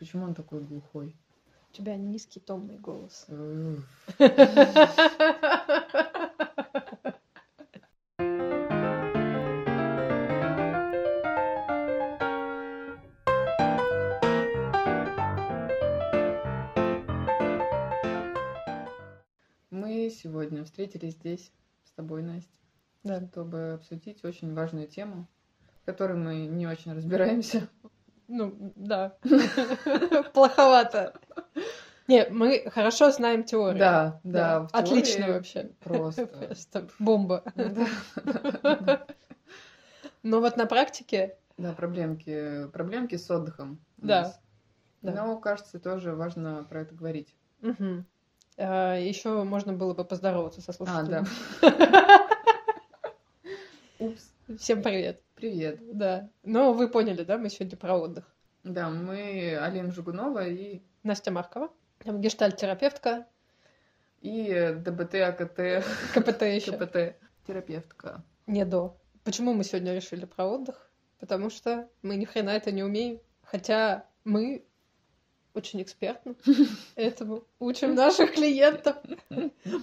Почему он такой глухой? У тебя низкий томный голос. Мы сегодня встретились здесь с тобой, Настя, Да. чтобы обсудить очень важную тему, в которой мы не очень разбираемся. Ну, да. Плоховато. Не, мы хорошо знаем теорию. Да, да. Отлично вообще. Просто. Просто бомба. Да, Но вот на практике, Да, проблемки, проблемки с отдыхом. Да, да. Но, кажется, тоже важно про это говорить. еще можно было бы поздороваться со А, да. слушателями. Упс. Всем привет. Привет. Да. Ну, вы поняли, да, мы сегодня про отдых. Да, мы Алина Жугунова и, Настя Маркова, там гештальт-терапевтка, и ДБТ, АКТ, КПТ еще. КПТ, терапевтка. Не до. Почему мы сегодня решили про отдых? Потому что мы ни хрена это не умеем. Хотя мы очень экспертно этому учим наших клиентов.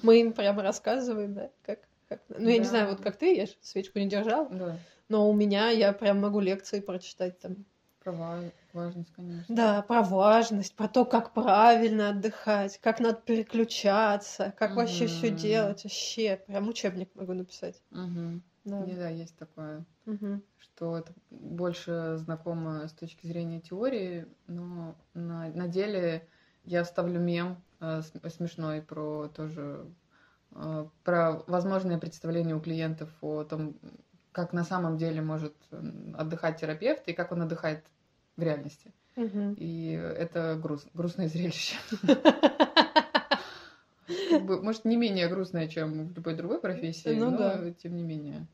Мы им прямо рассказываем, да, как, как... Ну, я не Да. знаю, вот как ты, я свечку не держала, Да, но у меня я прям могу лекции прочитать там. про ва- важность, конечно. Да, про важность, про то, как правильно отдыхать, как надо переключаться, как вообще все делать. Вообще, прям учебник могу написать. Мгм. Да. Не, да, есть такое, Мгм. что это больше знакомо с точки зрения теории, но на, на деле я вставлю мем э, см- смешной про тоже про возможное представление у клиентов о том, как на самом деле может отдыхать терапевт и как он отдыхает в реальности. Мгм. И это груз, грустное зрелище. Может, не менее грустное, чем в любой другой профессии, Ну но тем не менее.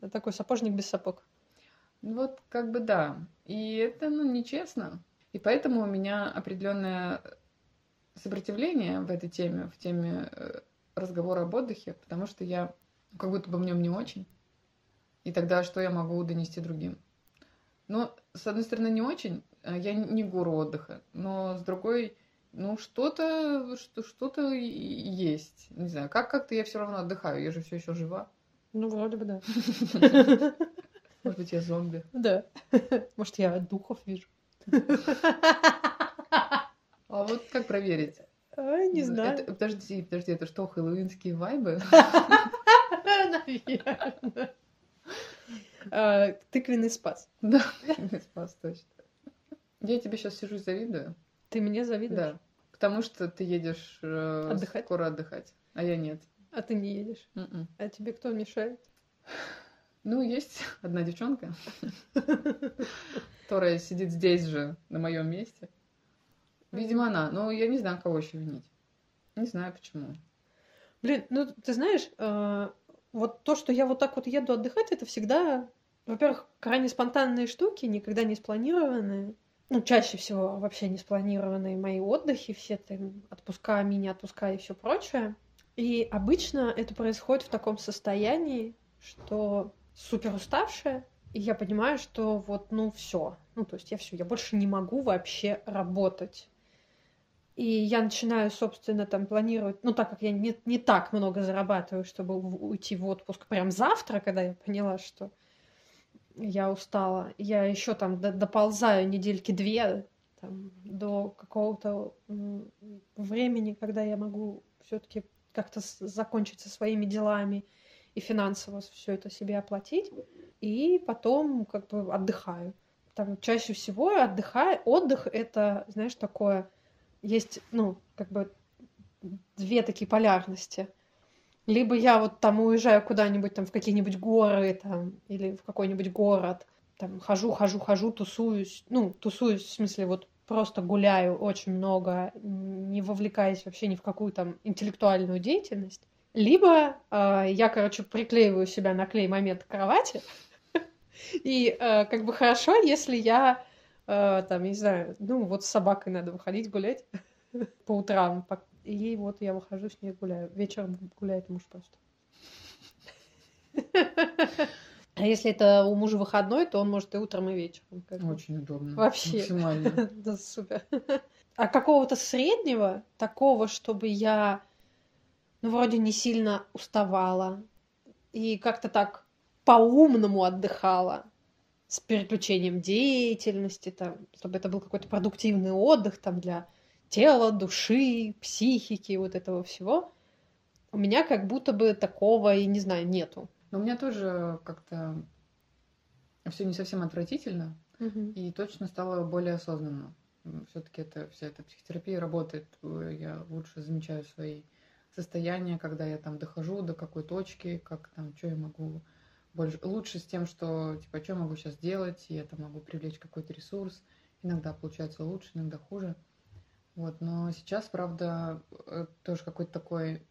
Это такой сапожник без сапог. Вот как бы да. И это, ну, нечестно. И поэтому у меня определенное сопротивление в этой теме, в теме разговора об отдыхе, потому что я как будто бы в нем не очень. И тогда что я могу донести другим? Ну, с одной стороны, не очень. э, Я не гуру отдыха, но с другой, ну, что-то, что, что-то есть. Не знаю, как как-то я все равно отдыхаю, я же все еще жива. Ну, вроде бы да. Может быть, я зомби. Да. Может, я духов вижу. А вот как проверить? А, Не Ну, знаю. это- подожди, подожди, это что, хэллоуинские вайбы? Наверное. А, Тыквенный спас. Да, спас точно. Я тебе сейчас сижу и завидую. Ты мне завидуешь? Да. Потому что ты едешь э, Отдыхать? скоро отдыхать, а я нет. А ты не едешь. Мгм. А тебе кто мешает? Ну, есть одна девчонка, которая сидит здесь же, на моем месте. Видимо, она. Но я не знаю, кого еще винить. Не знаю, почему. Блин, ну ты знаешь, а, вот то, что я вот так вот еду отдыхать, это всегда, во-первых, крайне спонтанные штуки, никогда не спланированные. Ну, чаще всего вообще не спланированные мои отдыхи, все там отпуска, мини-отпуска и все прочее. И обычно это происходит в таком состоянии, что супер уставшая, и я понимаю, что вот, ну, все. Ну, то есть я все, я больше не могу вообще работать. И я начинаю, собственно, там планировать, ну, так как я не, не так много зарабатываю, чтобы уйти в отпуск прям завтра, когда я поняла, что я устала, я еще там до- доползаю недельки две там, до какого-то времени, когда я могу все-таки как-то закончить со своими делами и финансово все это себе оплатить, и потом как бы отдыхаю. Там чаще всего отдыхаю. Отдых это, знаешь, такое есть, ну, как бы две такие полярности. Либо я вот там уезжаю куда-нибудь там в какие-нибудь горы там или в какой-нибудь город, там хожу, хожу, хожу, тусуюсь, ну, тусуюсь в смысле вот просто гуляю очень много, не вовлекаясь вообще ни в какую там интеллектуальную деятельность. Либо э, я, короче, приклеиваю себя на клей момент к кровати, и э, как бы хорошо, если я э, там, не знаю, ну вот с собакой надо выходить гулять по утрам, и вот я выхожу с ней гуляю. Вечером гуляет муж просто. А если это у мужа выходной, то он может и утром, и вечером. как бы. Очень удобно. Вообще. Максимально. Да, супер. А какого-то среднего, такого, чтобы я, ну, вроде не сильно уставала и как-то так по-умному отдыхала, с переключением деятельности, там, чтобы это был какой-то продуктивный отдых там для тела, души, психики, вот этого всего. У меня как будто бы такого, и не знаю, нету. Но у меня тоже как-то все не совсем отвратительно, и точно стало более осознанно. Все-таки это вся эта психотерапия работает. э, Я лучше замечаю свои состояния, когда я там дохожу до какой точки, как там, что я могу больше, лучше с тем, что типа, что я могу сейчас делать, и это могу привлечь какой-то ресурс. Иногда получается лучше, иногда хуже. Вот, но сейчас, правда, э, тоже какой-то такой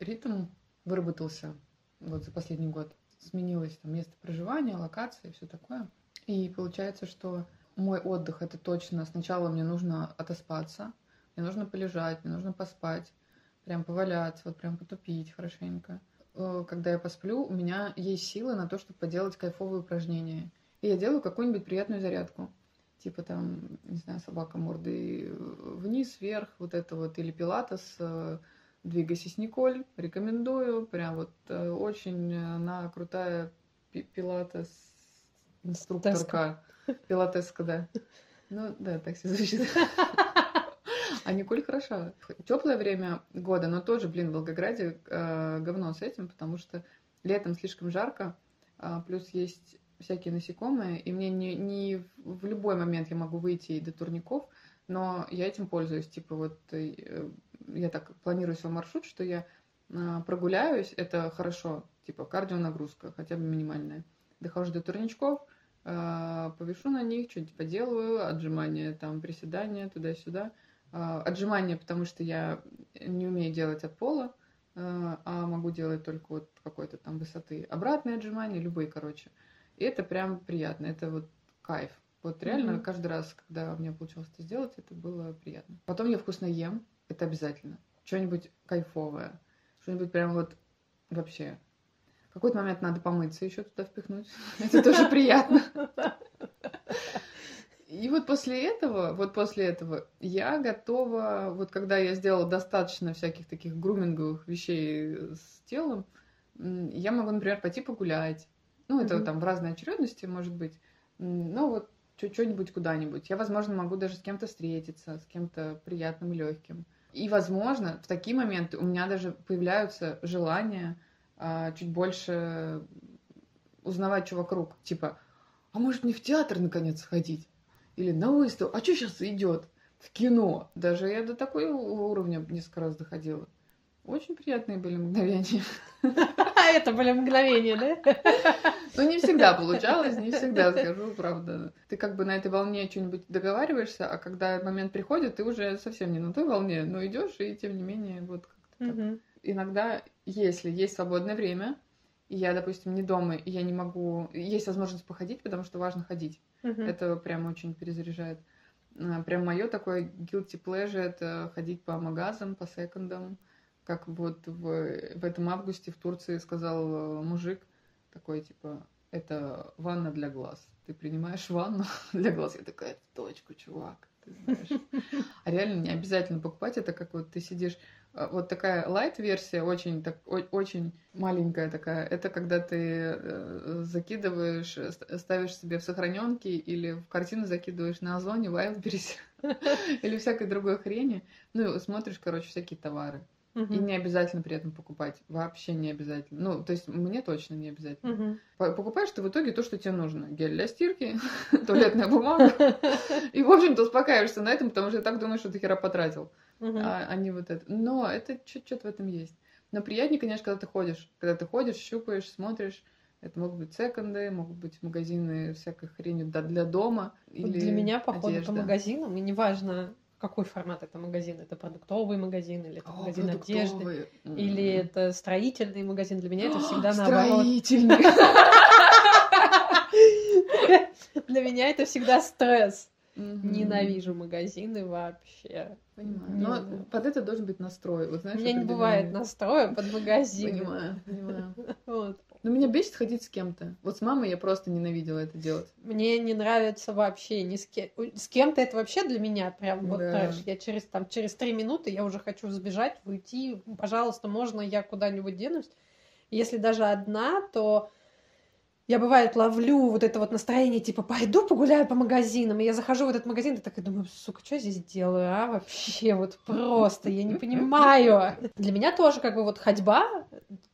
ритм выработался вот за последний год. Сменилось там место проживания, локация и все такое. И получается, что мой отдых это точно сначала мне нужно отоспаться, мне нужно полежать, мне нужно поспать, прям поваляться, вот прям потупить хорошенько. Э, Когда я посплю, у меня есть силы на то, чтобы поделать кайфовые упражнения. И я делаю какую-нибудь приятную зарядку. Типа там, не знаю, собака мордой вниз, вверх, вот это вот, или пилатес, э, двигайся с Николь, рекомендую, прям вот э, очень она крутая пи- пилатес инструкторка, пилатеска, да. Ну да, так все звучит. А Николь хороша. Теплое время года, но тоже, блин, в Волгограде э, говно с этим, потому что летом слишком жарко, а, плюс есть всякие насекомые, и мне не, не в- любой момент я могу выйти и до турников, но я этим пользуюсь. Типа вот э, я так планирую свой маршрут, что я а, прогуляюсь, это хорошо, типа кардионагрузка, хотя бы минимальная. Дохожу до турничков, повешу на них, что-нибудь поделаю, отжимания, там, приседания, туда-сюда. А, Отжимания, потому что я не умею делать от пола, а а могу делать только вот какой-то там высоты. Обратные отжимания, любые, короче. И это прям приятно, это вот кайф. Вот реально Мгм. каждый раз, когда у меня получилось это сделать, это было приятно. Потом я вкусно ем, это обязательно. Что-нибудь кайфовое, что-нибудь прям вот вообще. В какой-то момент надо помыться еще туда впихнуть. Это тоже приятно. И вот после этого, вот после этого я готова, вот когда я сделала достаточно всяких таких груминговых вещей с телом, я могу, например, пойти погулять. Ну, это Мгм. там в разной очередности, может быть. Ну, вот что-нибудь куда-нибудь. Я, возможно, могу даже с кем-то встретиться, с кем-то приятным и легким. И, возможно, в такие моменты у меня даже появляются желания а, чуть больше узнавать, что вокруг. Типа, а может мне в театр наконец сходить? Или на выставку? А что сейчас идет? В кино. Даже я до такого уровня несколько раз доходила. Очень приятные были мгновения. А это были мгновения, да? Но не всегда получалось, не всегда, скажу правда. Ты как бы на этой волне что-нибудь договариваешься, а когда момент приходит, ты уже совсем не на той волне, но идешь, и тем не менее, вот как-то так. Иногда, если есть свободное время, и я, допустим, не дома, и я не могу... Есть возможность походить, потому что важно ходить. Мгм. Это прям очень перезаряжает. А, Прям мое такое guilty pleasure это ходить по магазам, по секондам. Как вот в, в этом августе в Турции сказал э, мужик такой, типа, это ванна для глаз. Ты принимаешь ванну для глаз. Я такая, точку, чувак, ты знаешь. А реально не обязательно покупать это, как вот ты сидишь вот такая лайт-версия, очень, так, о- очень маленькая такая, это когда ты э, закидываешь, э, ст- ставишь себе в сохраненки или в картину закидываешь на Озоне, Wildberries или всякой другой хрени. Ну, смотришь, короче, всякие товары. И Мгм. не обязательно при этом покупать. Вообще не обязательно. Ну, то есть мне точно не обязательно. По- Покупаешь ты в итоге то, что тебе нужно. Гель для стирки, туалетная бумага. И, в общем-то, успокаиваешься на этом, потому что ты так думаешь, что ты хера потратил а, а не вот это. Но это что-то в этом есть. Но приятнее, конечно, когда ты ходишь. Когда ты ходишь, щупаешь, смотришь. Это могут быть секонды, могут быть магазины всякой хрени для дома. Или Для меня походы по магазинам, и неважно, какой формат это магазин, это продуктовый магазин, или это О, магазин одежды. М. или это строительный магазин, для меня это всегда наоборот. Строительный. Для меня это всегда стресс. Мгм. Ненавижу магазины вообще. Понимаю. Не Но знаю. под это должен быть настрой. Вот, У знаешь, меня не бывает настроя под магазин. Понимаю, понимаю. Вот. Но меня бесит ходить с кем-то. Вот с мамой я просто ненавидела это делать. Мне не нравится вообще ни с кем. С кем-то это вообще для меня прям вот Да. знаешь, я через там через три минуты я уже хочу сбежать, уйти. Пожалуйста, можно я куда-нибудь денусь? Если даже одна, то я бывает ловлю вот это вот настроение, типа, пойду погуляю по магазинам, и я захожу в этот магазин, и такая думаю, сука, что я здесь делаю, а, вообще, вот просто, я не понимаю. Для меня тоже как бы вот ходьба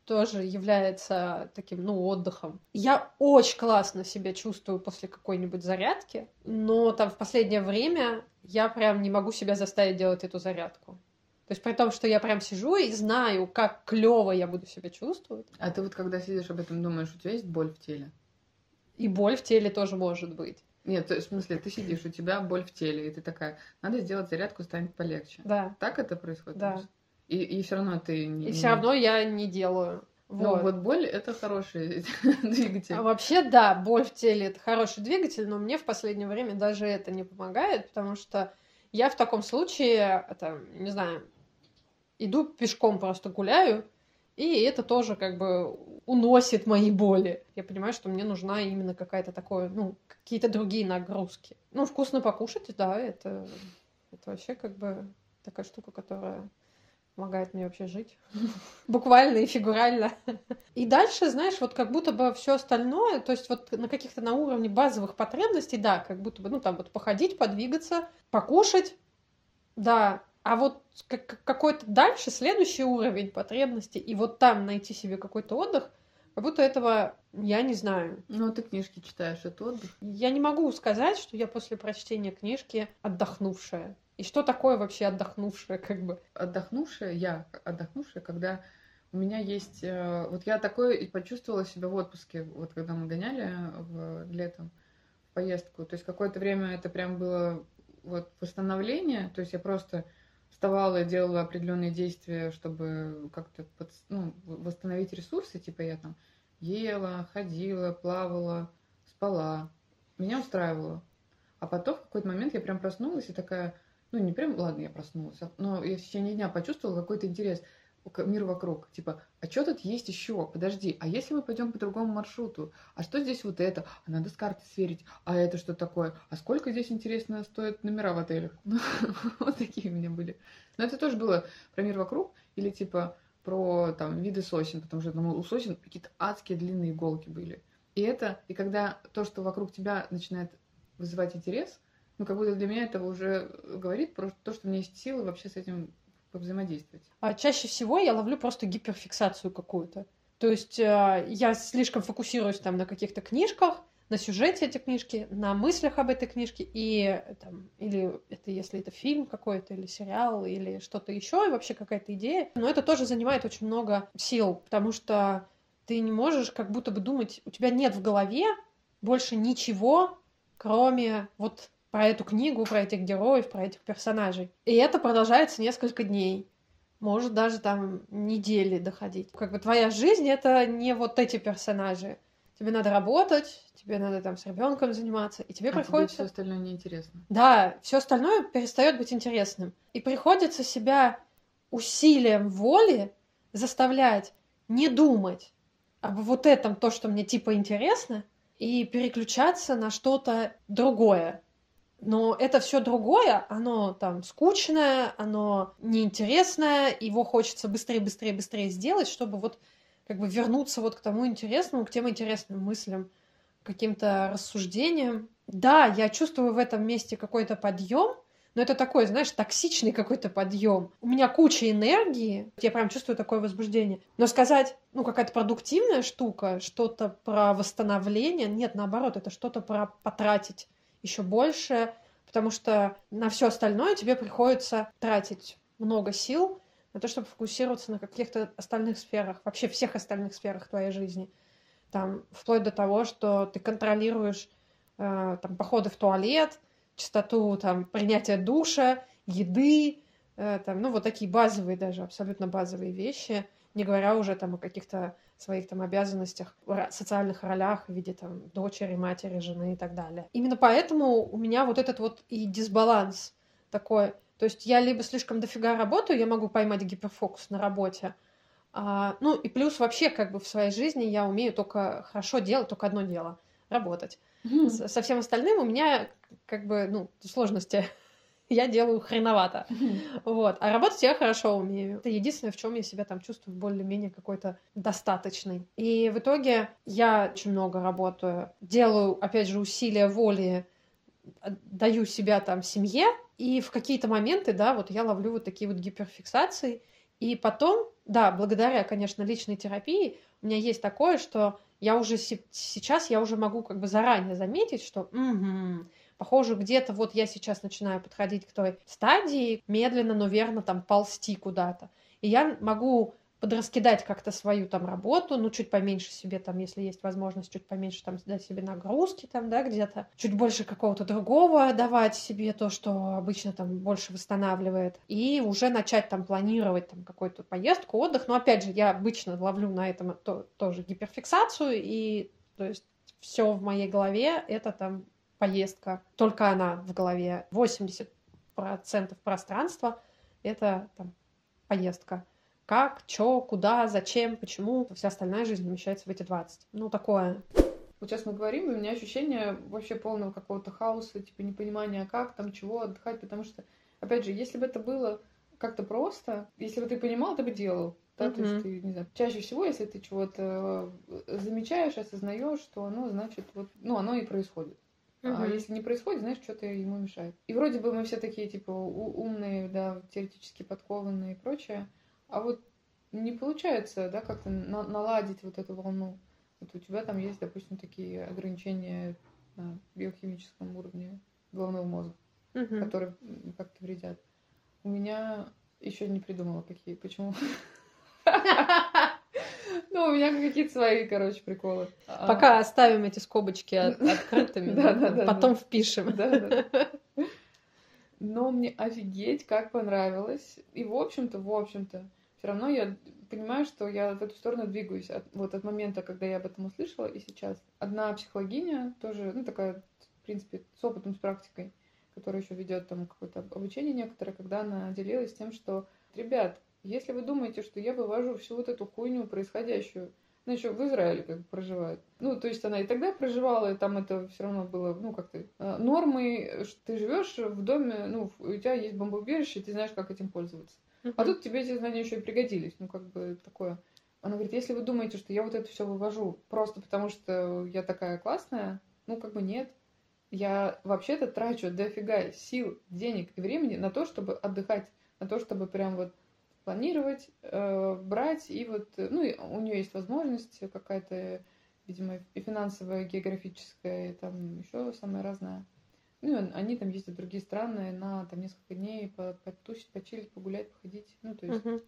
тоже является таким, ну, отдыхом. Я очень классно себя чувствую после какой-нибудь зарядки, но там в последнее время я прям не могу себя заставить делать эту зарядку. То есть при том, что я прям сижу и знаю, как клево я буду себя чувствовать, А ты вот когда сидишь об этом думаешь, у тебя есть боль в теле? и боль в теле тоже может быть. Нет, в смысле, ты сидишь, у тебя боль в теле, и ты такая, надо сделать зарядку, станет полегче. Да. Так это происходит? Да. И, и все равно ты не... И все равно я не делаю. Ну, Вот. вот боль это хороший двигатель. А вообще, да, боль в теле это хороший двигатель, но мне в последнее время даже это не помогает, потому что я в таком случае, это, не знаю, иду пешком просто гуляю, и это тоже как бы уносит мои боли. Я понимаю, что мне нужна именно какая-то такое, ну, какие-то другие нагрузки. Ну, вкусно покушать, да, это, это вообще как бы такая штука, которая помогает мне вообще жить. Буквально и фигурально. И дальше, знаешь, вот как будто бы все остальное, то есть вот на каких-то на уровне базовых потребностей, да, как будто бы, ну, там вот походить, подвигаться, покушать, да, а вот как- как- какой-то дальше, следующий уровень потребностей, и вот там найти себе какой-то отдых, как будто этого я не знаю. Ну, ты книжки читаешь, это отдых. Я не могу сказать, что я после прочтения книжки отдохнувшая. И что такое вообще отдохнувшая, как бы? Отдохнувшая, я отдохнувшая, когда у меня есть... э, Вот я такое почувствовала себя в отпуске, вот когда мы гоняли в летом в поездку. То есть какое-то время это прям было вот восстановление, то есть я просто вставала и делала определенные действия, чтобы как-то подс- ну, восстановить ресурсы, типа я там ела, ходила, плавала, спала. Меня устраивало. А потом в какой-то момент я прям проснулась и такая, ну не прям, ладно, я проснулась, а- но я в течение дня почувствовала какой-то интерес к миру вокруг. Типа, а что тут есть еще? Подожди, а если мы пойдем по другому маршруту? А что здесь вот это? А надо с карты сверить. А это что такое? А сколько здесь, интересно, стоят номера в отелях? Ну, Вот такие у меня были. Но это тоже было про мир вокруг или типа про там виды сосен, потому что ну, у сосен какие-то адские длинные иголки были. И это, и когда то, что вокруг тебя начинает вызывать интерес, ну, как будто для меня это уже говорит про то, что у меня есть силы вообще с этим взаимодействовать. А чаще всего я ловлю просто гиперфиксацию какую-то. То есть э, я слишком фокусируюсь там на каких-то книжках, на сюжете этой книжки, на мыслях об этой книжке, и э, там, или это если это фильм какой-то, или сериал, или что-то еще, и вообще какая-то идея. Но это тоже занимает очень много сил, потому что ты не можешь как будто бы думать, у тебя нет в голове больше ничего, кроме вот про эту книгу, про этих героев, про этих персонажей. И это продолжается несколько дней. Может даже там недели доходить. Как бы твоя жизнь это не вот эти персонажи. Тебе надо работать, тебе надо там с ребенком заниматься, и тебе А тебе приходится. все остальное неинтересно. Да, все остальное перестает быть интересным. И приходится себя усилием воли заставлять не думать об вот этом, то, что мне типа интересно, и переключаться на что-то другое. Но это все другое, оно там скучное, оно неинтересное, его хочется быстрее, быстрее, быстрее сделать, чтобы вот как бы вернуться вот к тому интересному, к тем интересным мыслям, каким-то рассуждениям. Да, я чувствую в этом месте какой-то подъем, но это такой, знаешь, токсичный какой-то подъем. У меня куча энергии, я прям чувствую такое возбуждение. Но сказать, ну, какая-то продуктивная штука, что-то про восстановление, нет, наоборот, это что-то про потратить еще больше, потому что на все остальное тебе приходится тратить много сил на то, чтобы фокусироваться на каких-то остальных сферах, вообще всех остальных сферах твоей жизни. Там, вплоть до того, что ты контролируешь э, там, походы в туалет, частоту там, принятия душа, еды, э, там, ну, вот такие базовые даже, абсолютно базовые вещи. не говоря уже там о каких-то своих там обязанностях, социальных ролях в виде там дочери, матери, жены и так далее. Именно поэтому у меня вот этот вот и дисбаланс такой. То есть я либо слишком дофига работаю, я могу поймать гиперфокус на работе, а, ну и плюс вообще как бы в своей жизни я умею только хорошо делать только одно дело — работать. Mm-hmm. Со всем остальным у меня как бы, ну, сложности. Я делаю хреновато. Вот. А работать я хорошо умею. Это единственное, в чем я себя там чувствую более-менее какой-то достаточный. И в итоге я очень много работаю. Делаю, опять же, усилия воли, даю себя там семье, и в какие-то моменты, да, вот я ловлю вот такие вот гиперфиксации, и потом, да, благодаря, конечно, личной терапии, у меня есть такое, что я уже сейчас, я уже могу как бы заранее заметить, что угу, Похоже, где-то вот я сейчас начинаю подходить к той стадии, медленно, но верно там ползти куда-то. И я могу подраскидать как-то свою там работу, ну, чуть поменьше себе там, если есть возможность, чуть поменьше там дать себе нагрузки там, да, где-то, чуть больше какого-то другого давать себе то, что обычно там больше восстанавливает, и уже начать там планировать там какую-то поездку, отдых, но опять же, я обычно ловлю на этом то, тоже гиперфиксацию, и то есть все в моей голове это там поездка, только она в голове. 80% пространства — это там, поездка. Как, чё, куда, зачем, почему. Вся остальная жизнь умещается в эти 20. Ну, такое. Вот сейчас мы говорим, и у меня ощущение вообще полного какого-то хаоса, типа непонимания, как там, чего отдыхать, потому что, опять же, если бы это было как-то просто, если бы ты понимал, ты бы делал. Да, mm-hmm. то есть ты, не знаю, чаще всего, если ты чего-то э, замечаешь, осознаешь, что оно значит вот, ну, оно и происходит. Угу. А если не происходит, знаешь, что-то ему мешает. И вроде бы мы все такие, типа, умные, да, теоретически подкованные и прочее. А вот не получается, да, как-то на- наладить вот эту волну. Вот у тебя там есть, допустим, такие ограничения на биохимическом уровне головного мозга, угу. которые как-то вредят. У меня еще не придумала, какие, почему. Ну, у меня какие-то свои, короче, приколы. А. Пока оставим эти скобочки открытыми, потом впишем. Но мне офигеть, как понравилось. И, в общем-то, в общем-то, все равно я понимаю, что я в эту сторону двигаюсь. От, вот от момента, когда я об этом услышала, и сейчас. Одна психологиня, тоже, ну, такая, в принципе, с опытом, с практикой, которая еще ведет там какое-то обучение некоторое, когда она делилась тем, что, ребят, если вы думаете, что я вывожу всю вот эту хуйню происходящую, ну, еще в Израиле как бы проживает. Ну, то есть она и тогда проживала, и там это все равно было, ну, как-то э, нормой, что ты живешь в доме, ну, у тебя есть бомбоубежище, ты знаешь, как этим пользоваться. Uh-huh. А тут тебе эти знания еще и пригодились. Ну, как бы такое. Она говорит, если вы думаете, что я вот это все вывожу просто потому, что я такая классная, ну, как бы нет. Я вообще-то трачу дофига сил, денег и времени на то, чтобы отдыхать, на то, чтобы прям вот планировать, э, брать, и вот, э, ну, у нее есть возможность какая-то, видимо, и финансовая, и географическая, и там еще самое разное. Ну, они там ездят в другие страны на там несколько дней потусить, почилить, погулять, походить. Ну, то есть... Uh-huh.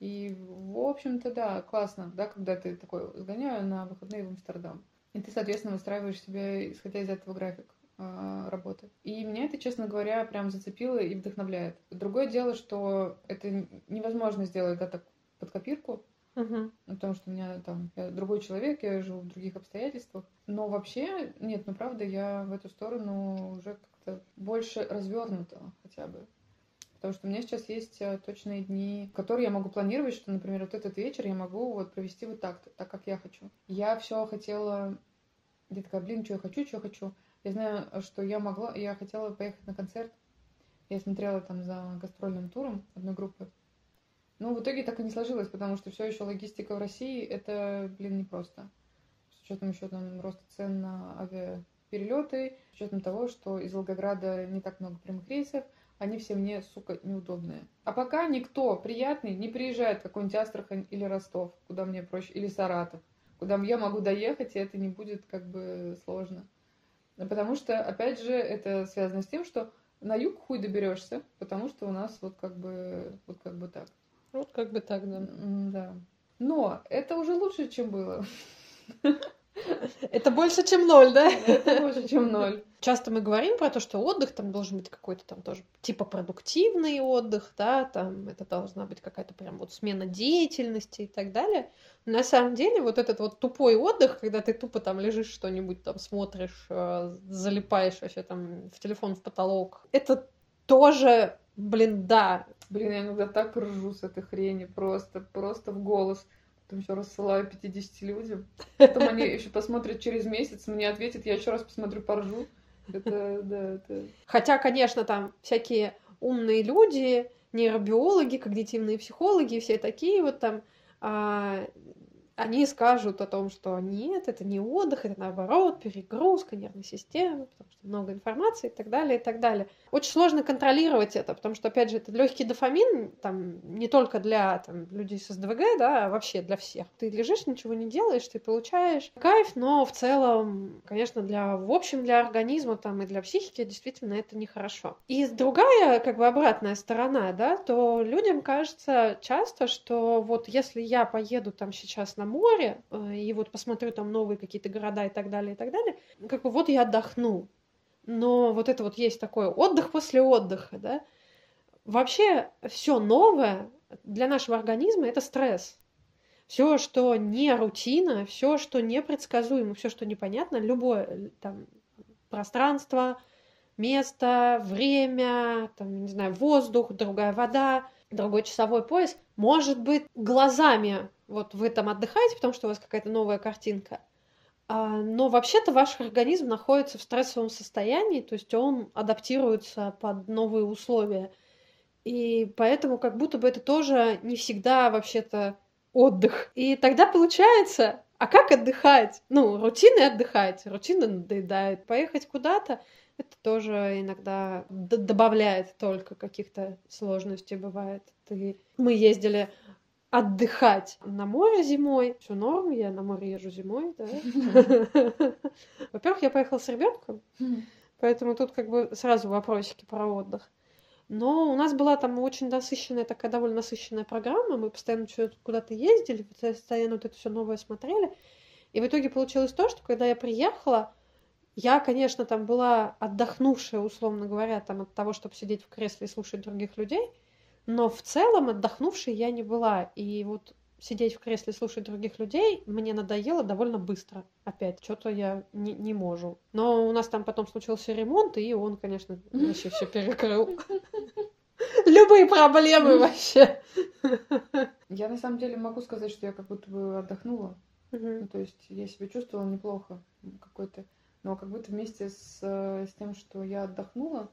И, в общем-то, да, классно, да, когда ты такой, сгоняю на выходные в Амстердам. И ты, соответственно, выстраиваешь себе, исходя из этого, график. А, работы. И меня это, честно говоря, прям зацепило и вдохновляет. Другое дело, что это невозможно сделать, да, так под копирку, Uh-huh. Потому что у меня там я другой человек, я живу в других обстоятельствах. Но вообще, нет, ну правда, я в эту сторону уже как-то больше развернута хотя бы. Потому что у меня сейчас есть э, точные дни, которые я могу планировать, что, например, вот этот вечер я могу вот провести вот так, так как я хочу. Я все хотела, я такая, блин, что я хочу, что я хочу. Я знаю, что я могла, я хотела поехать на концерт. Я смотрела там за гастрольным туром одной группы. Но в итоге так и не сложилось, потому что все еще логистика в России это, блин, непросто. С учетом еще там роста цен на авиаперелеты, с учетом того, что из Волгограда не так много прямых рейсов, они все мне, сука, неудобные. А пока никто приятный не приезжает в какой-нибудь Астрахань или Ростов, куда мне проще, или Саратов, куда я могу доехать, и это не будет как бы сложно. Потому что, опять же, это связано с тем, что на юг хуй доберешься, потому что у нас вот как бы вот как бы так. Вот как бы так, да. Да. Но это уже лучше, чем было. Это больше, чем ноль, да? Это больше, чем ноль. Часто мы говорим про то, что отдых там должен быть какой-то там тоже типа продуктивный отдых, да, там это должна быть какая-то прям вот смена деятельности и так далее. Но на самом деле вот этот вот тупой отдых, когда ты тупо там лежишь что-нибудь там смотришь, э, залипаешь вообще там в телефон, в потолок, это тоже, блин, да. Блин, я иногда так ржу с этой хрени, просто, просто в голос потом еще рассылаю 50 людям. Потом они еще посмотрят через месяц, мне ответят, я еще раз посмотрю, поржу. Это, да, это... Хотя, конечно, там всякие умные люди, нейробиологи, когнитивные психологи, все такие вот там а, они скажут о том, что нет, это не отдых, это наоборот перегрузка нервной системы, потому что много информации и так далее, и так далее. Очень сложно контролировать это, потому что, опять же, это легкий дофамин, там, не только для там, людей с СДВГ, да, а вообще для всех. Ты лежишь, ничего не делаешь, ты получаешь кайф, но в целом, конечно, для, в общем, для организма там, и для психики действительно это нехорошо. И другая, как бы, обратная сторона, да, то людям кажется часто, что вот если я поеду там сейчас на море, э, и вот посмотрю там новые какие-то города и так далее, и так далее, как бы вот я отдохну. Но вот это вот есть такой отдых после отдыха, да. Вообще все новое для нашего организма это стресс. Все, что не рутина, все, что непредсказуемо, все, что непонятно, любое там пространство, место, время, там, не знаю, воздух, другая вода, другой часовой пояс, может быть, глазами вот вы там отдыхаете, потому что у вас какая-то новая картинка. А, но вообще-то ваш организм находится в стрессовом состоянии, то есть он адаптируется под новые условия. И поэтому как будто бы это тоже не всегда вообще-то отдых. И тогда получается, а как отдыхать? Ну, рутины отдыхать, рутина надоедает. Поехать куда-то, это тоже иногда добавляет только каких-то сложностей бывает. Ты... Мы ездили отдыхать на море зимой. Все норм, я на море езжу зимой, да. Во-первых, я поехала с ребенком, поэтому тут как бы сразу вопросики про отдых. Но у нас была там очень насыщенная, такая довольно насыщенная программа. Мы постоянно куда-то ездили, постоянно вот это все новое смотрели. И в итоге получилось то, что когда я приехала, я, конечно, там была отдохнувшая, условно говоря, там от того, чтобы сидеть в кресле и слушать других людей. Но в целом отдохнувшей я не была. И вот сидеть в кресле слушать других людей мне надоело довольно быстро. Опять, что-то я не, не могу. Но у нас там потом случился ремонт, и он, конечно, вообще все перекрыл. Любые проблемы вообще. Я на самом деле могу сказать, что я как будто бы отдохнула. Ну, то есть я себя чувствовала неплохо какой-то. Но как будто вместе с, э, с тем, что я отдохнула,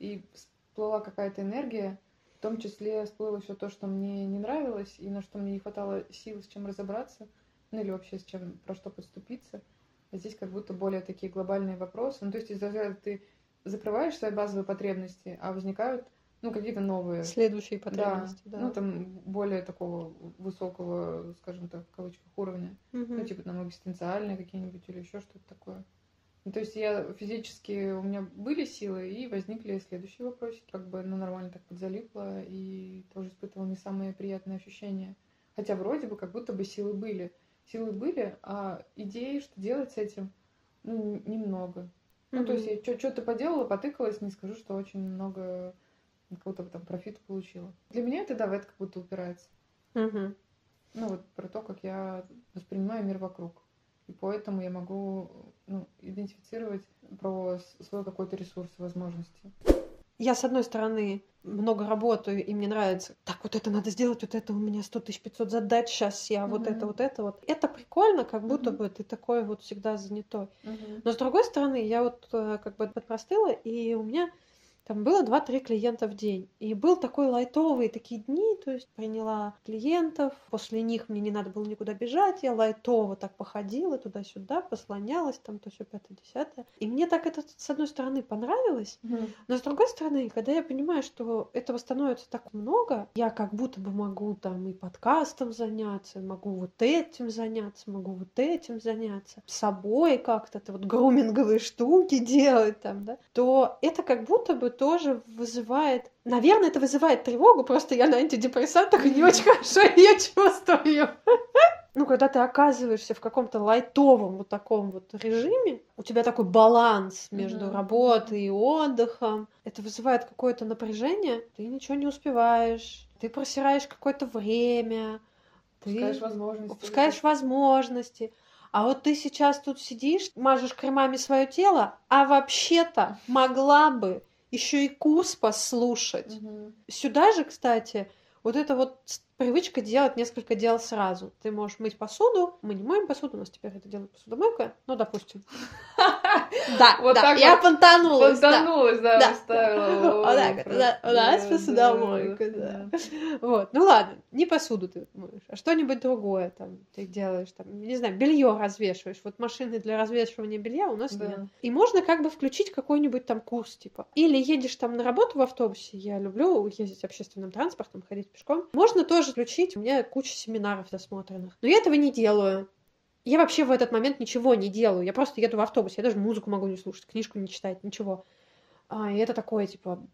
и всплыла какая-то энергия, в том числе всплыло все то, что мне не нравилось и на что мне не хватало сил с чем разобраться, ну или вообще с чем, про что подступиться. А здесь как будто более такие глобальные вопросы. Ну, то есть из-за этого ты закрываешь свои базовые потребности, а возникают ну, какие-то новые. Следующие потребности, да. да. Ну, там более такого высокого, скажем так, в кавычках, уровня. Угу. Ну, типа там экзистенциальные какие-нибудь или еще что-то такое. Ну, то есть я физически, у меня были силы, и возникли следующие вопросики. Как бы, ну, нормально так подзалипла, и тоже испытывала не самые приятные ощущения. Хотя вроде бы как будто бы силы были. Силы были, а идеи, что делать с этим, ну, немного. Mm-hmm. Ну, то есть я что-то поделала, потыкалась, не скажу, что очень много какого-то там профита получила. Для меня это, да, в это как будто упирается. Mm-hmm. Ну, вот про то, как я воспринимаю мир вокруг. И поэтому я могу ну, идентифицировать про свой какой-то ресурс, возможности. Я, с одной стороны, много работаю, и мне нравится, так, вот это надо сделать, вот это у меня 100 тысяч 500 задач, сейчас я mm-hmm. вот это, вот это, вот. Это прикольно, как будто mm-hmm. бы ты такой вот всегда занятой. Mm-hmm. Но, с другой стороны, я вот э, как бы подпростыла, и у меня там было 2-3 клиента в день. И был такой лайтовый такие дни, то есть приняла клиентов, после них мне не надо было никуда бежать, я лайтово так походила туда-сюда, послонялась там, то все пятое, десятое. И мне так это, с одной стороны, понравилось, mm. но с другой стороны, когда я понимаю, что этого становится так много, я как будто бы могу там и подкастом заняться, могу вот этим заняться, могу вот этим заняться, собой как-то, вот груминговые штуки делать там, да, то это как будто бы тоже вызывает... Наверное, это вызывает тревогу, просто я на антидепрессантах не очень хорошо ее чувствую. ну, когда ты оказываешься в каком-то лайтовом вот таком вот режиме, у тебя такой баланс между Мгм. работой и отдыхом, это вызывает какое-то напряжение, ты ничего не успеваешь, ты просираешь какое-то время, ты Упускаешь возможности. упускаешь возможности. А вот ты сейчас тут сидишь, мажешь кремами свое тело, а вообще-то могла бы еще и курс послушать. Мгм. Сюда же, кстати, вот эта вот привычка делать несколько дел сразу. Ты можешь мыть посуду, мы не моем посуду, у нас теперь это делает посудомойка, ну, допустим. Да, Вот да, так я вот понтанулась, да. Понтанулась, да, Да. вставила. Вот так вот, да, да, посудомойка, да, да. Вот, ну ладно, не посуду ты моешь, а что-нибудь другое там ты делаешь, там, не знаю, белье развешиваешь. Вот машины для развешивания белья у нас Да. нет. И можно как бы включить какой-нибудь там курс, типа. Или едешь там на работу в автобусе, я люблю ездить общественным транспортом, ходить пешком. Можно тоже включить, у меня куча семинаров досмотренных. Но я этого не делаю. Я вообще в этот момент ничего не делаю. Я просто еду в автобусе. Я даже музыку могу не слушать, книжку не читать, ничего. А, и это такое, типа,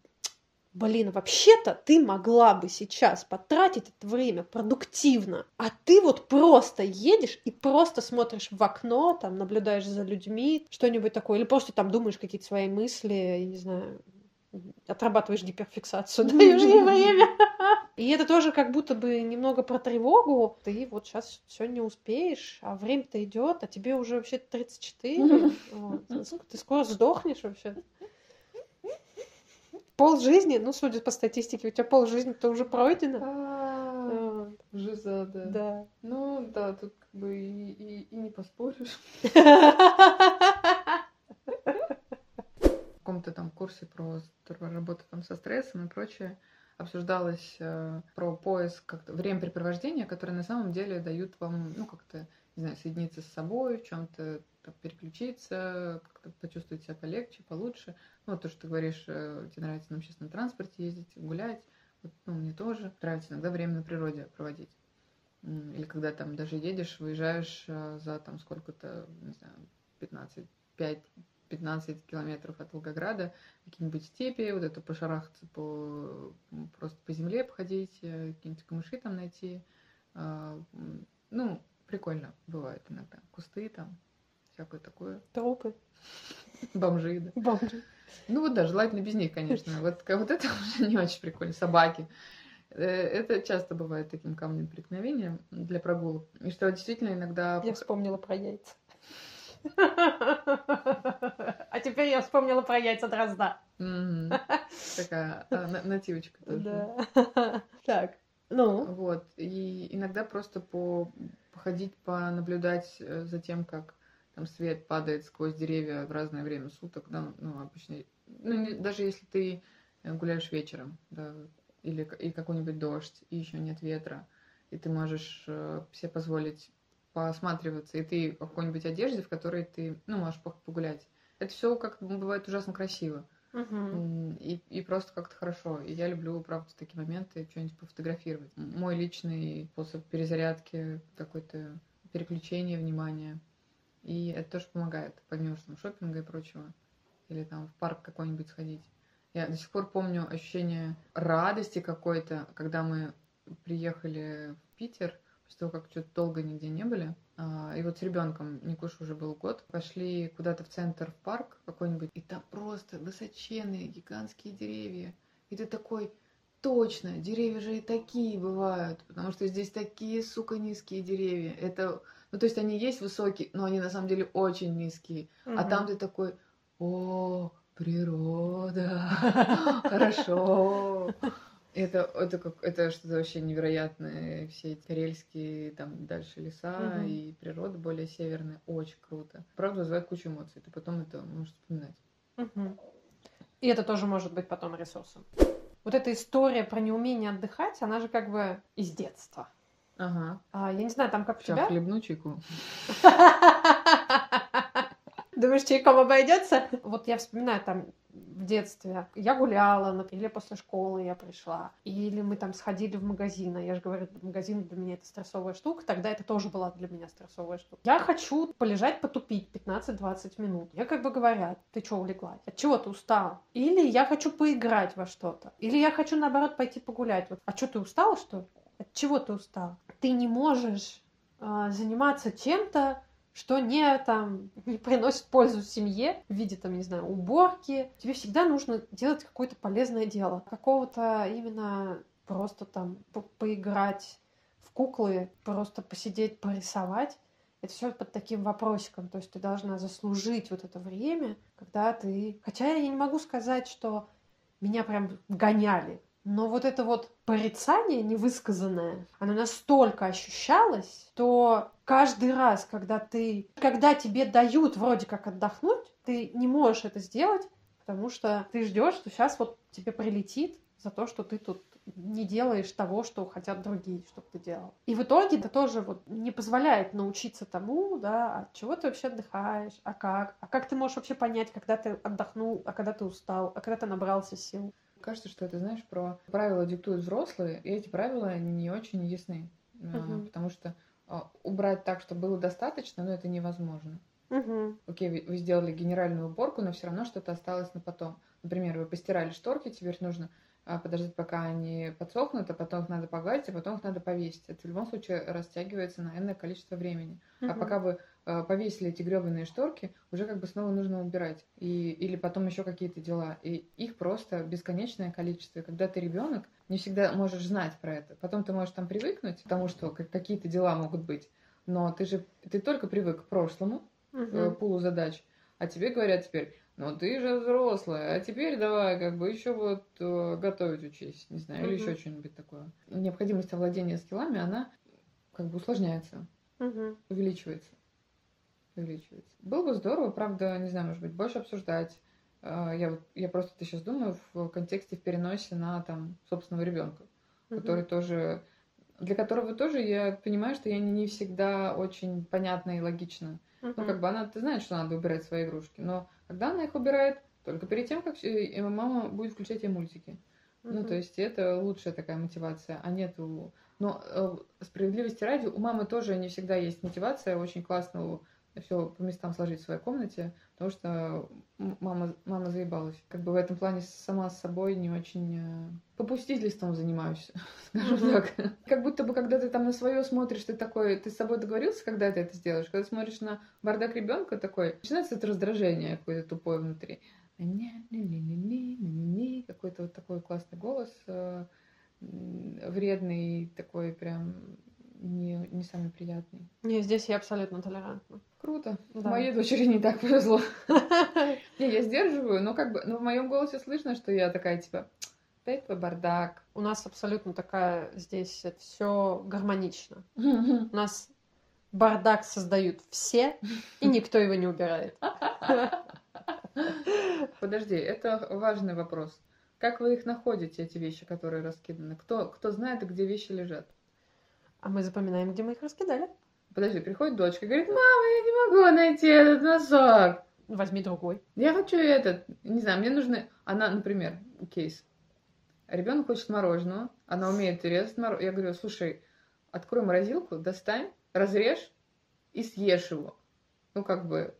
блин, вообще-то ты могла бы сейчас потратить это время продуктивно, а ты вот просто едешь и просто смотришь в окно, там, наблюдаешь за людьми, что-нибудь такое, или просто там думаешь какие-то свои мысли, я не знаю, отрабатываешь гиперфиксацию, даешь ей время. И это тоже как будто бы немного про тревогу. Ты вот сейчас все не успеешь, а время-то идет, а тебе уже вообще 34. Вот. Ты скоро сдохнешь вообще. Пол жизни, ну, судя по статистике, у тебя пол жизни-то уже пройдено. А, Жиза, да. Да. Ну, да, тут как бы и, и- и не поспоришь. Каком-то там курсе про, работу там со стрессом и прочее обсуждалось э, про поиск как-то времяпрепровождения, которые на самом деле дают вам, ну, как-то, не знаю, соединиться с собой, в чем-то переключиться, как-то почувствовать себя полегче, получше. Ну, то, что ты говоришь, э, тебе нравится на общественном транспорте ездить, гулять. Вот, ну, мне тоже нравится иногда время на природе проводить. Или когда там даже едешь, выезжаешь э, за там сколько-то, не знаю, 15, 5, 15 километров от Волгограда, какие-нибудь степи, вот это пошарахаться по, просто по земле походить, э, какие-нибудь камыши там найти. А, Ну, прикольно бывает иногда. Кусты там, всякое такое. Трупы, Бомжи, да. бомжи. Ну вот да, желательно без них, конечно. Вот, вот это уже не очень прикольно. Собаки. Э, Это часто бывает таким камнем преткновения для прогулок. И что действительно иногда... Я вспомнила про яйца. А теперь я вспомнила про яйца дрозда. Такая а, на- нативочка тоже. Так, ну, Вот. И иногда просто по походить, понаблюдать э, за тем, как там свет падает сквозь деревья в разное время суток, да, ну, обычно, ну, не- даже если ты э, гуляешь вечером, да, или и какой-нибудь дождь, и еще нет ветра, и ты можешь э, себе позволить посматриваться, и ты в какой-нибудь одежде, в которой ты, ну, можешь погулять. Это все как бывает ужасно красиво. М, И, и просто как-то хорошо. И я люблю, правда, такие моменты что-нибудь пофотографировать. Мой личный способ перезарядки, какое-то переключение внимания. И это тоже помогает, помимо там, шопинга и прочего. Или там в парк какой-нибудь сходить. Я до сих пор помню ощущение радости какой-то, когда мы приехали в Питер, после того, как что-то долго нигде не были. А, И вот с ребенком, Никуш уже был год, пошли куда-то в центр, в парк какой-нибудь, и там просто высоченные, гигантские деревья. И ты такой, точно, деревья же и такие бывают, потому что здесь такие, сука, низкие деревья. Это, ну, то есть они есть высокие, но они на самом деле очень низкие. А там ты такой, о, природа, хорошо. Это, это, как, это что-то вообще невероятное. Все эти карельские, там дальше леса Мгм. и природа более северная. Очень круто. Правда, вызывает кучу эмоций. Ты потом это можешь вспоминать. Мгм. И это тоже может быть потом ресурсом. Вот эта история про неумение отдыхать, она же как бы из детства. Ага. А, я не знаю, там как у Сейчас тебя. хлебну чайку. Думаешь, чайком обойдется? Вот я вспоминаю там в детстве. Я гуляла, или после школы я пришла, или мы там сходили в магазин. А я же говорю, магазин для меня это стрессовая штука. Тогда это тоже была для меня стрессовая штука. Я хочу полежать, потупить 15-20 минут. Я как бы говорят, ты что улеглась? От чего ты устала? Или я хочу поиграть во что-то. Или я хочу, наоборот, пойти погулять. Вот, а что, ты устала, что ли? От чего ты устала? Ты не можешь а, заниматься чем-то, что не там не приносит пользу семье в виде там не знаю уборки. Тебе всегда нужно делать какое-то полезное дело. Какого-то именно просто там по поиграть в куклы просто посидеть порисовать. Это все под таким вопросиком. То есть ты должна заслужить вот это время когда ты хотя я не могу сказать что меня прям гоняли но вот это вот порицание невысказанное, оно настолько ощущалось, что каждый раз, когда ты, когда тебе дают вроде как отдохнуть, ты не можешь это сделать, потому что ты ждешь, что сейчас вот тебе прилетит за то, что ты тут не делаешь того, что хотят другие, чтобы ты делал. И в итоге это тоже вот не позволяет научиться тому, да, от чего ты вообще отдыхаешь, а как, а как ты можешь вообще понять, когда ты отдохнул, а когда ты устал, а когда ты набрался сил. Кажется, что это, знаешь, про правила диктуют взрослые, и эти правила не очень ясны. Uh-huh. Потому что убрать так, чтобы было достаточно, но это невозможно. Uh-huh. Окей, вы, вы сделали генеральную уборку, но все равно что-то осталось на потом. Например, вы постирали шторки, теперь нужно а, подождать, пока они подсохнут, а потом их надо погладить, а потом их надо повесить. Это в любом случае растягивается на энное количество времени. Uh-huh. А пока вы повесили эти гребаные шторки, уже как бы снова нужно убирать. И, или потом еще какие-то дела. И их просто бесконечное количество. И когда ты ребенок, не всегда можешь знать про это. Потом ты можешь там привыкнуть к тому, что какие-то дела могут быть. Но ты же ты только привык к прошлому, uh-huh. к пулу задач, а тебе говорят теперь, ну ты же взрослая, а теперь давай как бы еще вот э, готовить учись, не знаю, угу. или еще что-нибудь такое. Необходимость овладения скиллами, она как бы усложняется, угу. увеличивается. Увеличивается. Было бы здорово, правда, не знаю, может быть, больше обсуждать. Э, я, вот, я просто это сейчас думаю в контексте в переносе на там собственного ребенка, угу. который тоже для которого тоже я понимаю, что я не всегда очень понятна и логична. Uh-huh. Ну, как бы она, ты знаешь, что надо убирать свои игрушки, но когда она их убирает? Только перед тем, как мама будет включать ей мультики. Uh-huh. Ну, то есть это лучшая такая мотивация, а нету... Но э, справедливости ради, у мамы тоже не всегда есть мотивация очень классно все по местам сложить в своей комнате, потому что мама, мама заебалась. Как бы в этом плане сама с собой не очень э, попустительством занимаюсь, скажем mm-hmm. так. Как будто бы, когда ты там на свое смотришь, ты такой, ты с собой договорился, когда ты это сделаешь. Когда смотришь на бардак ребенка такой, начинается это раздражение какое-то тупое внутри. Какой-то вот такой классный голос, вредный, такой прям не, не самый приятный. Не, здесь я абсолютно толерантна. Круто. Да. Моей дочери не так повезло. Не, я сдерживаю, но как бы, но в моем голосе слышно, что я такая типа, дай твой бардак. У нас абсолютно такая здесь все гармонично. У нас бардак создают все, и никто его не убирает. Подожди, это важный вопрос. Как вы их находите, эти вещи, которые раскиданы? Кто, кто знает, где вещи лежат? А мы запоминаем, где мы их раскидали. Подожди, приходит дочка и говорит, мама, я не могу найти этот носок. Возьми другой. Я хочу этот. Не знаю, мне нужны... Она, например, кейс. Ребенок хочет мороженого, она умеет резать мороженое. Я говорю, слушай, открой морозилку, достань, разрежь и съешь его. Ну, как бы...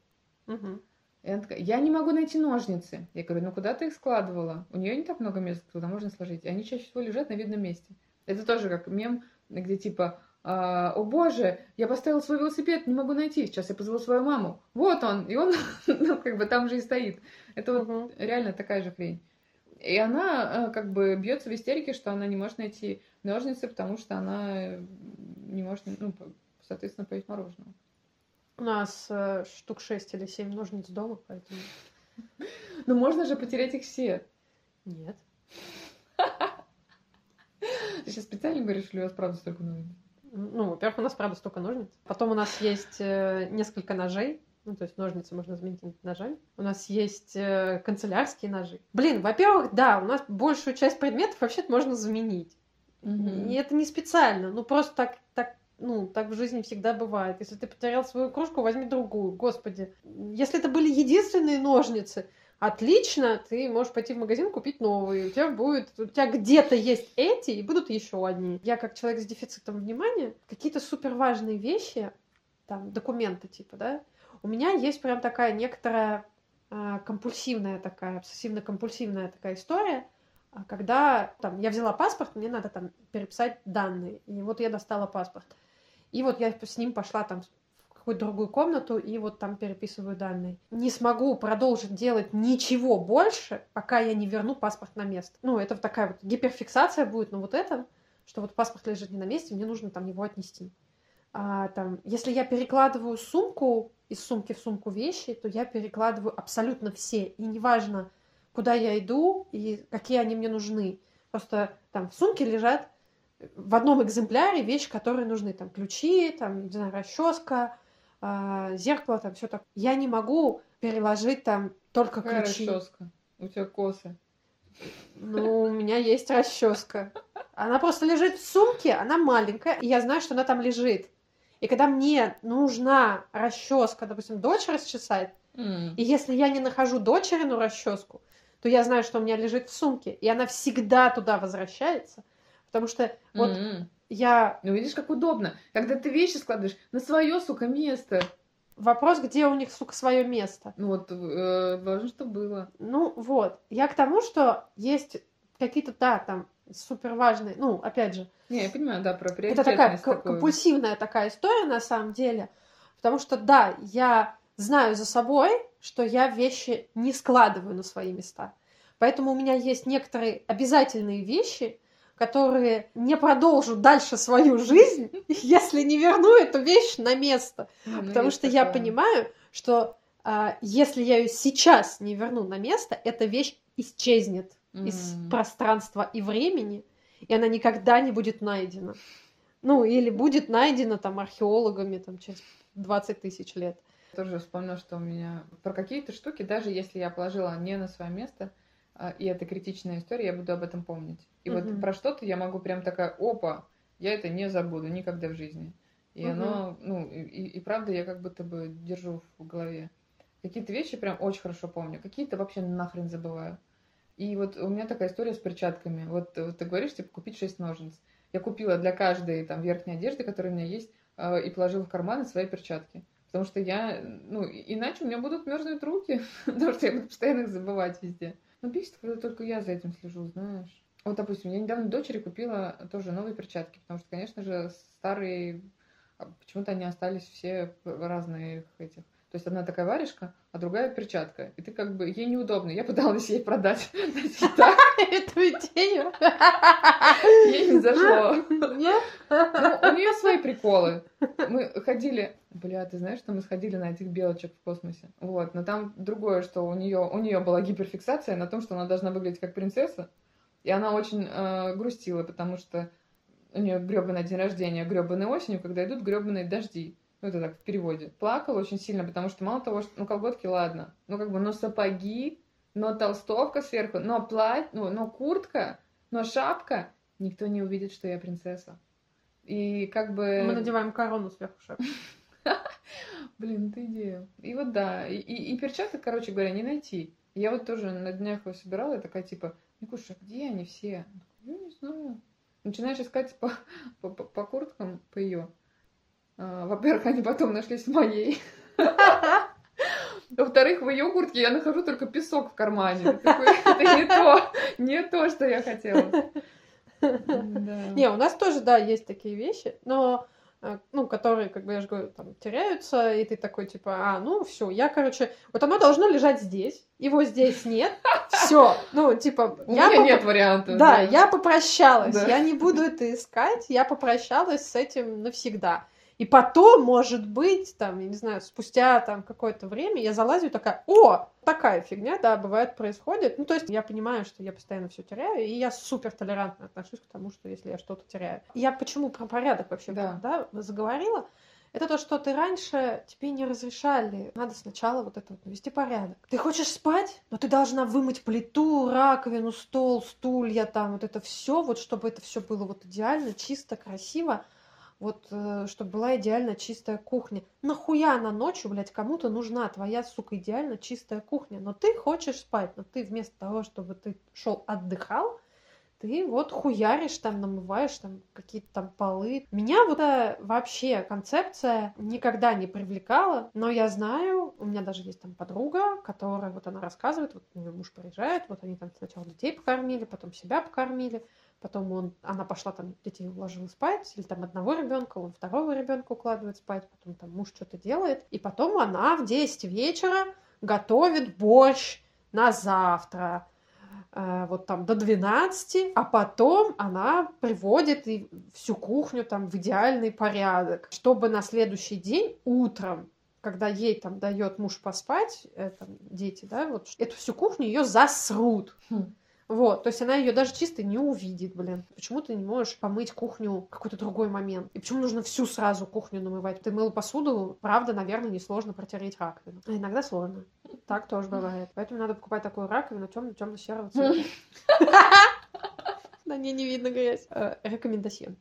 Угу. И она такая, я не могу найти ножницы. Я говорю, ну куда ты их складывала? У нее не так много места, куда можно сложить. И они чаще всего лежат на видном месте. Это тоже как мем, где типа а, о боже, я поставил свой велосипед, не могу найти. Сейчас я позову свою маму. Вот он, и он, ну, как бы там же и стоит. Это вот реально такая же хрень. И она а, как бы бьется в истерике, что она не может найти ножницы, потому что она не может, ну, соответственно, поесть мороженое. У нас э, штук шесть или семь ножниц дома, поэтому... Ну, можно же потерять их все. Нет. Ты сейчас специально говоришь, что у вас правда столько ножниц? Ну, во-первых, у нас, правда, столько ножниц. Потом у нас есть э, несколько ножей. Ну, то есть ножницы можно заменить ножами. У нас есть э, канцелярские ножи. Блин, во-первых, да, у нас большую часть предметов вообще-то можно заменить. Угу. И это не специально. Ну, просто так, так, ну, так в жизни всегда бывает. Если ты потерял свою кружку, возьми другую. Господи. Если это были единственные ножницы, отлично, ты можешь пойти в магазин купить новые. У тебя будет, у тебя где-то есть эти, и будут еще одни. Я как человек с дефицитом внимания, какие-то супер важные вещи, там, документы типа, да, у меня есть прям такая некоторая э, компульсивная такая, обсессивно-компульсивная такая история, а когда там я взяла паспорт, мне надо там переписать данные, и вот я достала паспорт. И вот я с ним пошла там какую-то другую комнату и вот там переписываю данные. Не смогу продолжить делать ничего больше, пока я не верну паспорт на место. Ну, это такая вот гиперфиксация будет на вот этом, что вот паспорт лежит не на месте, мне нужно там его отнести. А, там, если я перекладываю сумку из сумки в сумку вещи, то я перекладываю абсолютно все. И неважно, куда я иду и какие они мне нужны. Просто там в сумке лежат в одном экземпляре вещи, которые нужны. Там ключи, там, не знаю, расческа, э, зеркало, там все так. Я не могу переложить там только Какая ключи. расческа? У тебя косы. Ну, у меня есть расческа. Она просто лежит в сумке, она маленькая, и я знаю, что она там лежит. И когда мне нужна расческа, допустим, дочь расчесать, М. и если я не нахожу дочерину расческу, то я знаю, что у меня лежит в сумке, и она всегда туда возвращается, потому что вот М. я Ну, видишь, как удобно. Когда ты вещи складываешь на свое, сука, место. вопрос, где у них, сука, свое место. Ну, вот, э, важно, что было. Ну вот, я к тому, что есть какие-то, да, там супер важные, ну, опять же, Не, я понимаю, да, про Это такая такую. компульсивная такая история на самом деле, потому что да, я знаю за собой, что я вещи не складываю на свои места. Поэтому у меня есть некоторые обязательные вещи, которые не продолжу дальше свою жизнь, если не верну эту вещь на место. Ну, Потому что я такое. понимаю, что а, если я ее сейчас не верну на место, эта вещь исчезнет из М. пространства и времени, и она никогда не будет найдена. Ну, или будет найдена там археологами там, через 20 тысяч лет. Тоже вспомнила, что у меня про какие-то штуки, даже если я положила не на свое место, а, и это критичная история, я буду об этом помнить. И вот про что-то я могу прям такая, опа, я это не забуду никогда в жизни. И оно, ну, и, и- правда я как будто бы держу в голове. Какие-то вещи прям очень хорошо помню, какие-то вообще нахрен забываю. И вот у меня такая история с перчатками. Вот, э, ты говоришь, типа, купить 6 ножниц. Я купила для каждой там верхней одежды, которая у меня есть, э, и положила в карманы свои перчатки. Потому что я, ну, иначе у меня будут мерзнуть руки, потому что я буду постоянно их забывать везде. Но бесит, когда только я за этим слежу, знаешь. Вот, допустим, я недавно дочери купила тоже новые перчатки, потому что, конечно же, старые, а, почему-то они остались все в разных этих. То есть одна такая варежка, а другая перчатка. И ты как бы, ей неудобно. Я пыталась ей продать. Эту идею. Ей не зашло. Ну, у нее свои приколы. Мы ходили, бля, ты знаешь, что мы сходили на этих белочек в космосе? Вот, но там другое, что у нее у нее была гиперфиксация на том, что она должна выглядеть как принцесса, и она очень э, грустила, потому что у нее гребаный день рождения, гребаной осенью, когда идут гребаные дожди. Ну, это так в переводе. Плакала очень сильно, потому что мало того, что, ну, колготки, ладно, ну, как бы, но сапоги, но толстовка сверху, но платье, ну, но куртка, но шапка, никто не увидит, что я принцесса. И как бы... Мы надеваем корону сверху шапки. Блин, это идея. И вот да, и, и, и перчаток, короче говоря, не найти. Я вот тоже на днях его собирала, и такая типа, Никуша, где они все? Я не знаю. Начинаешь искать по, по, по- по курткам, по ее. во-первых, они потом нашлись в моей. Во-вторых, в ее куртке я нахожу только песок в кармане. Это не то, не то, что я хотела. Да. Не, у нас тоже, да, есть такие вещи, но ну, которые, как бы я же говорю, там, теряются, и ты такой, типа, а, ну, все, я, короче, вот оно должно лежать здесь, его здесь нет, все, ну, типа, У я меня поп- нет вариантов. Да, я попрощалась, Да. я не буду это искать, я попрощалась с этим навсегда. И потом, может быть, там, я не знаю, спустя там какое-то время я залазю такая, о, такая фигня, да, бывает, происходит. Ну, то есть я понимаю, что я постоянно все теряю, и я супер толерантно отношусь к тому, что если я что-то теряю. Я почему про порядок вообще Да. да, заговорила? Это то, что ты раньше тебе не разрешали. Надо сначала вот это вот навести порядок. Ты хочешь спать, но ты должна вымыть плиту, раковину, стол, стулья, там вот это все, вот чтобы это все было вот идеально, чисто, красиво. Вот, э, чтобы была идеально чистая кухня. Нахуя на ночью, блядь, кому-то нужна твоя, сука, идеально чистая кухня? Но ты хочешь спать, но ты вместо того, чтобы ты шел отдыхал, ты вот хуяришь там, намываешь там какие-то там полы. Меня вот эта вообще концепция никогда не привлекала, но я знаю, у меня даже есть там подруга, которая вот она рассказывает, вот у нее муж приезжает, вот они там сначала детей покормили, потом себя покормили, потом он, она пошла там детей уложила спать, или там одного ребенка, он второго ребенка укладывает спать, потом там муж что-то делает, и потом она в 10 вечера готовит борщ на завтра, э, вот там до 12, а потом она приводит и всю кухню там в идеальный порядок, чтобы на следующий день утром когда ей там дает муж поспать, это, дети, да, вот эту всю кухню ее засрут. Хм. Вот, то есть она ее даже чисто не увидит, блин. Почему ты не можешь помыть кухню какой-то другой момент? И почему нужно всю сразу кухню намывать? Ты мыл посуду, правда, наверное, несложно протереть раковину. А иногда сложно. Так тоже бывает. Поэтому надо покупать такую раковину темно-темно-серого цвета. На ней не видно грязь. Э, рекомендация.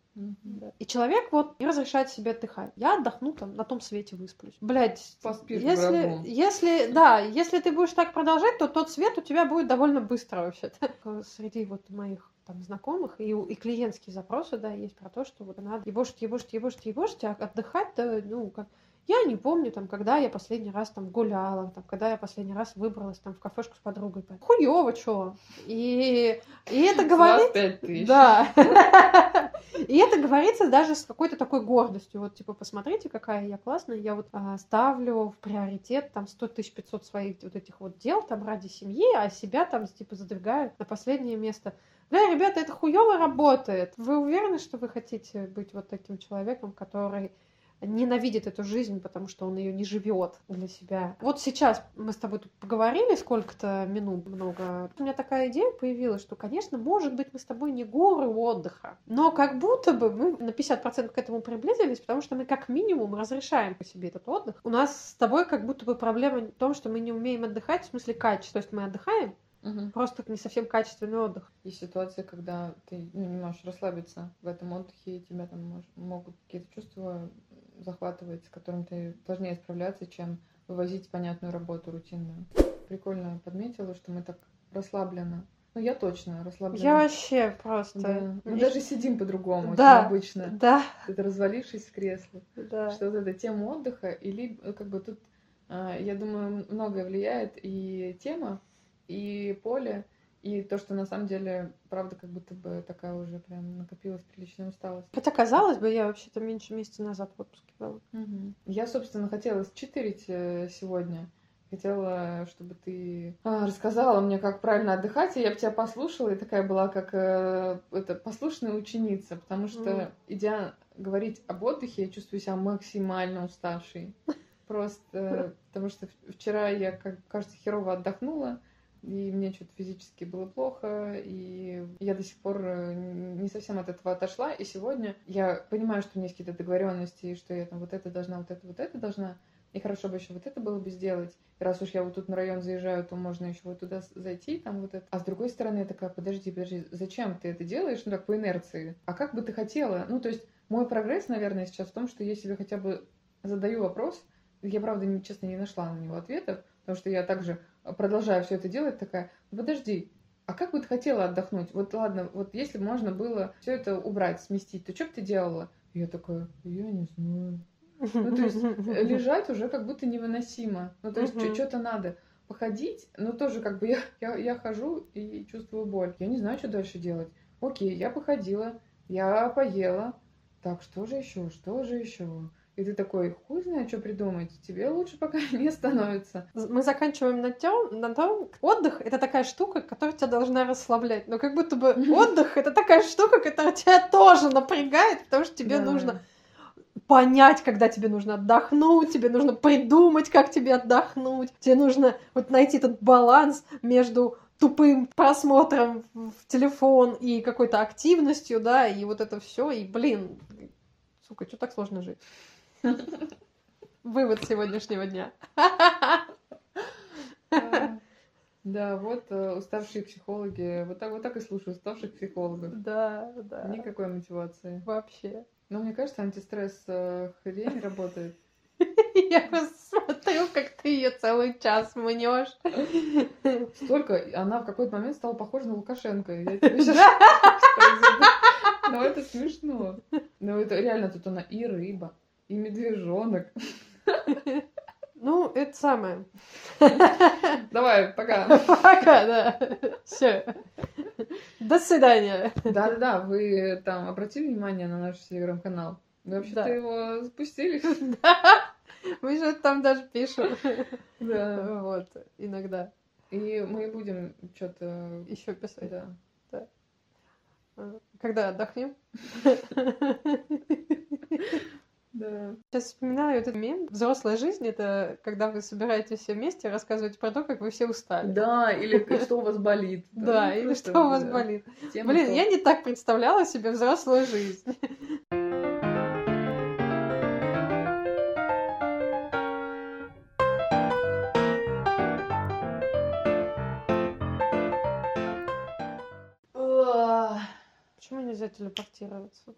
И человек вот не разрешает себе отдыхать. Я отдохну там, на том свете высплюсь. Блять, если, если, да, если ты будешь так продолжать, то тот свет у тебя будет довольно быстро вообще-то. Среди вот моих там, знакомых и, и клиентские запросы, да, есть про то, что вот надо ебошить, ебошить, ебошить, ебошить, а отдыхать, да, ну, как я не помню, там, когда я последний раз там гуляла, там, когда я последний раз выбралась там в кафешку с подругой. Хуёво, чё? И, и это говорит... Да. И это говорится даже с какой-то такой гордостью. Вот, типа, посмотрите, какая я классная. Я вот а, ставлю в приоритет там 100 тысяч 500 своих вот этих вот дел там ради семьи, а себя там, типа, задвигаю на последнее место. Да, ребята, это хуёво работает. Вы уверены, что вы хотите быть вот таким человеком, который ненавидит эту жизнь, потому что он ее не живет для себя. Вот сейчас мы с тобой тут поговорили сколько-то минут много. У меня такая идея появилась, что, конечно, может быть, мы с тобой не горы отдыха, но как будто бы мы на 50% к этому приблизились, потому что мы как минимум разрешаем по себе этот отдых. У нас с тобой как будто бы проблема в том, что мы не умеем отдыхать, в смысле качества. То есть мы отдыхаем, Угу. Просто не совсем качественный отдых. Есть ситуация, когда ты ну, не можешь расслабиться в этом отдыхе, и тебя там мож, могут какие-то чувства захватывает, с которым ты сложнее справляться, чем вывозить понятную работу рутинную. Прикольно подметила, что мы так расслабленно. Ну, я точно расслаблена. Я вообще просто... Да. Мы даже сидим по-другому, да, чем обычно. Да. Это развалившись в кресле. Да. Что вот эта тема отдыха, или как бы тут, а, я думаю, многое влияет и тема, и поле, и то, что на самом деле, правда, как будто бы такая уже прям накопилась приличная усталость. Хотя, казалось бы, я вообще-то меньше месяца назад в отпуске была. Угу. Я, собственно, хотела считерить э, сегодня. Хотела, чтобы ты а, рассказала мне, как правильно отдыхать, и я бы тебя послушала, и такая была, как э, это, послушная ученица, потому что, mm. идя говорить об отдыхе, я чувствую себя максимально уставшей. Просто потому что вчера я, как кажется, херово отдохнула, и мне что-то физически было плохо, и я до сих пор э, не совсем от этого отошла, и сегодня я понимаю, что у меня есть какие-то договоренности, и что я там вот это должна, вот это, вот это должна, и хорошо бы еще вот это было бы сделать. И раз уж я вот тут на район заезжаю, то можно еще вот туда зайти, там вот это. А с другой стороны, я такая, подожди, подожди, зачем ты это делаешь? Ну так, по инерции. А как бы ты хотела? Ну, то есть, мой прогресс, наверное, сейчас в том, что я себе хотя бы задаю вопрос, я, правда, честно, не нашла на него ответов, потому что я также продолжаю все это делать, такая, «Ну, подожди, а как бы ты хотела отдохнуть? Вот ладно, вот если бы можно было все это убрать, сместить, то что бы ты делала? Я такая, я не знаю. Ну, то есть э, лежать уже как будто невыносимо. Ну, то есть uh-huh. что-то надо. Походить, но тоже как бы я, я, я хожу и чувствую боль. Я не знаю, что дальше делать. Окей, я походила, я поела. Так, что же еще? Что же еще? И ты такой, хуй знает, что придумать, тебе лучше пока не становится. Мы заканчиваем на том, на том, отдых — это такая штука, которая тебя должна расслаблять. Но как будто бы отдых — это такая штука, которая тебя тоже напрягает, потому что тебе да. нужно понять, когда тебе нужно отдохнуть, тебе нужно придумать, как тебе отдохнуть, тебе нужно вот найти этот баланс между тупым просмотром в телефон и какой-то активностью, да, и вот это все, и, блин, сука, что так сложно жить? Вывод сегодняшнего дня. Да, вот э, уставшие психологи, вот так вот так и слушаю уставших психологов. Да, да. Никакой мотивации. Вообще. Но мне кажется, антистресс э, хрень работает. Я посмотрю, как ты ее целый час мнешь. Столько, она в какой-то момент стала похожа на Лукашенко. Я тебе сейчас Ну это смешно. Ну это реально тут она и рыба, и медвежонок. Ну, это самое. Давай, пока. Пока, да. Все. До свидания. Да-да-да, вы там обратили внимание на наш телеграм-канал? Мы вообще-то Да. его запустили. Да. Мы же там даже пишем. Да. Вот, иногда И мы будем что-то... еще писать. Да. Когда отдохнем? Да. Сейчас вспоминаю этот мем. Взрослая жизнь — это когда вы собираетесь все вместе, рассказываете про то, как вы все устали. Да, или что у вас болит. Да, Ну, или что у вас болит. Блин, я не так представляла себе взрослую жизнь. Почему нельзя телепортироваться?